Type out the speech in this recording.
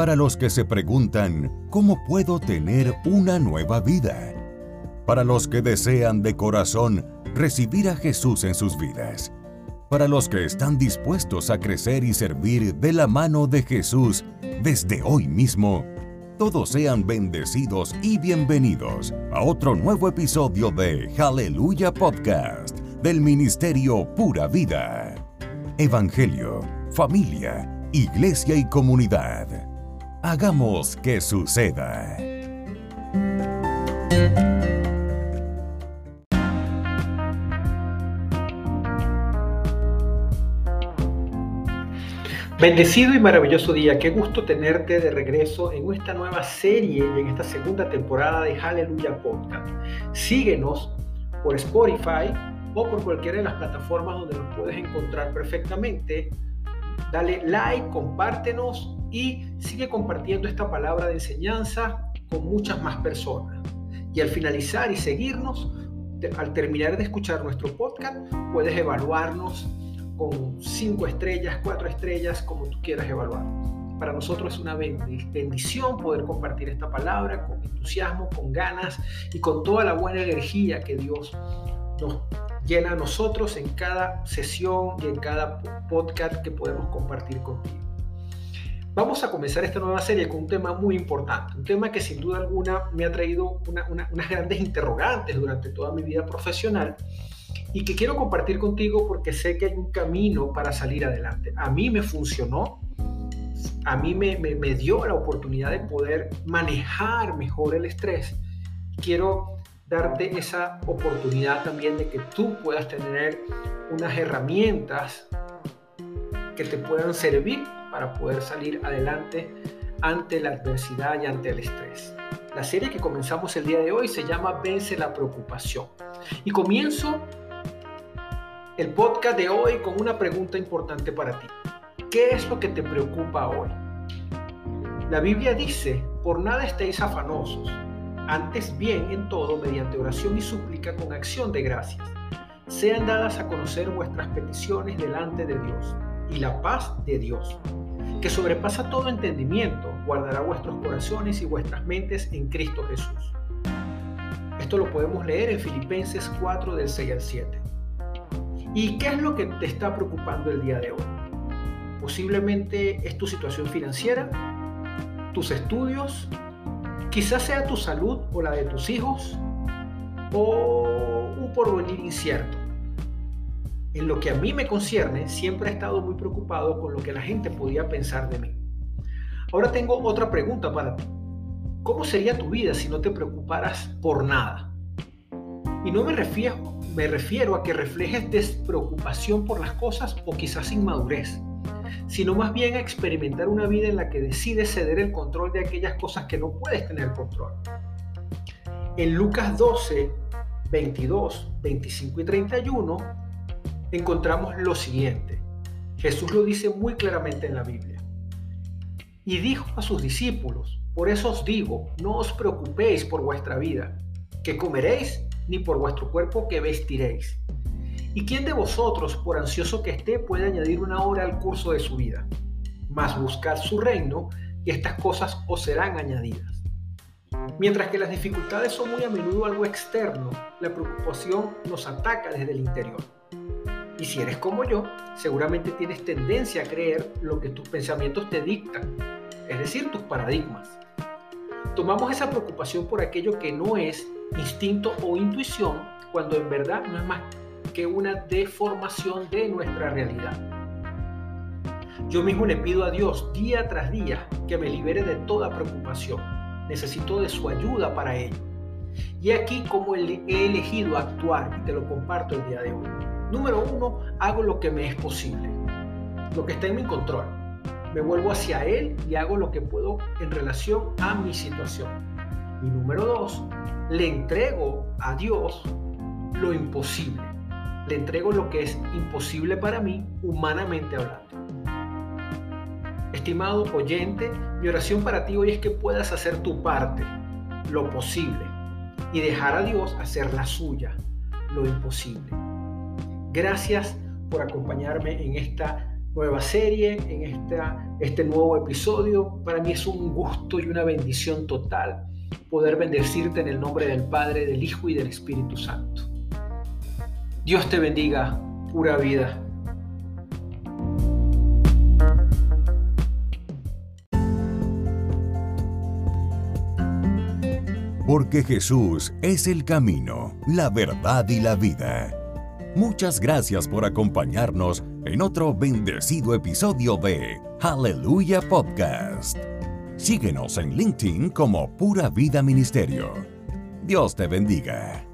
para los que se preguntan, ¿cómo puedo tener una nueva vida? Para los que desean de corazón recibir a Jesús en sus vidas. Para los que están dispuestos a crecer y servir de la mano de Jesús desde hoy mismo. Todos sean bendecidos y bienvenidos a otro nuevo episodio de Aleluya Podcast del Ministerio Pura Vida. Evangelio, familia, iglesia y comunidad. Hagamos que suceda. Bendecido y maravilloso día, qué gusto tenerte de regreso en esta nueva serie y en esta segunda temporada de Hallelujah Podcast. Síguenos por Spotify o por cualquiera de las plataformas donde nos puedes encontrar perfectamente. Dale like, compártenos y sigue compartiendo esta palabra de enseñanza con muchas más personas. Y al finalizar y seguirnos, al terminar de escuchar nuestro podcast, puedes evaluarnos con cinco estrellas, cuatro estrellas, como tú quieras evaluar. Para nosotros es una bendición poder compartir esta palabra con entusiasmo, con ganas y con toda la buena energía que Dios nos llena a nosotros en cada sesión y en cada podcast que podemos compartir contigo. Vamos a comenzar esta nueva serie con un tema muy importante, un tema que sin duda alguna me ha traído unas grandes interrogantes durante toda mi vida profesional y que quiero compartir contigo porque sé que hay un camino para salir adelante. A mí me funcionó, a mí me, me, dio la oportunidad de poder manejar mejor el estrés. Quiero darte esa oportunidad también de que tú puedas tener unas herramientas que te puedan servir para poder salir adelante ante la adversidad y ante el estrés. La serie que comenzamos el día de hoy se llama Vence la preocupación. Y comienzo el podcast de hoy con una pregunta importante para ti. ¿Qué es lo que te preocupa hoy? La Biblia dice, por nada estéis afanosos, antes bien en todo, mediante oración y súplica con acción de gracias, sean dadas a conocer vuestras peticiones delante de Dios, y la paz de Dios, que sobrepasa todo entendimiento, guardará vuestros corazones y vuestras mentes en Cristo Jesús. Esto lo podemos leer en Filipenses 4 del 6 al 7. ¿Y qué es lo que te está preocupando el día de hoy? Posiblemente es tu situación financiera, tus estudios, quizás sea tu salud o la de tus hijos, o un porvenir incierto. En lo que a mí me concierne, siempre he estado muy preocupado con lo que la gente podía pensar de mí. Ahora tengo otra pregunta para ti. ¿Cómo sería tu vida si no te preocuparas por nada? Y no me refiero, me refiero a que reflejes despreocupación por las cosas o quizás inmadurez, sino más bien a experimentar una vida en la que decides ceder el control de aquellas cosas que no puedes tener control. En Lucas 12, 22, 25 y 31 encontramos lo siguiente. Jesús lo dice muy claramente en la Biblia. Y dijo a sus discípulos, por eso os digo, no os preocupéis por vuestra vida, que comeréis ni por vuestro cuerpo que vestiréis. ¿Y quién de vosotros, por ansioso que esté, puede añadir una hora al curso de su vida? Mas buscad su reino y estas cosas os serán añadidas. Mientras que las dificultades son muy a menudo algo externo, la preocupación nos ataca desde el interior. Y si eres como yo, seguramente tienes tendencia a creer lo que tus pensamientos te dictan, es decir, tus paradigmas. Tomamos esa preocupación por aquello que no es instinto o intuición cuando en verdad no es más que una deformación de nuestra realidad. Yo mismo le pido a Dios día tras día que me libere de toda preocupación. Necesito de su ayuda para ello. Y aquí como he elegido actuar y te lo comparto el día de hoy. Número uno, hago lo que me es posible, lo que está en mi control. Me vuelvo hacia Él y hago lo que puedo en relación a mi situación. Y número dos, le entrego a Dios lo imposible. Le entrego lo que es imposible para mí, humanamente hablando. Estimado oyente, mi oración para ti hoy es que puedas hacer tu parte, lo posible, y dejar a Dios hacer la suya, lo imposible. Gracias por acompañarme en esta nueva serie, en esta, este nuevo episodio. Para mí es un gusto y una bendición total poder bendecirte en el nombre del Padre, del Hijo y del Espíritu Santo. Dios te bendiga, pura vida. Porque Jesús es el camino, la verdad y la vida. Muchas gracias por acompañarnos en otro bendecido episodio de Aleluya Podcast. Síguenos en LinkedIn como Pura Vida Ministerio. Dios te bendiga.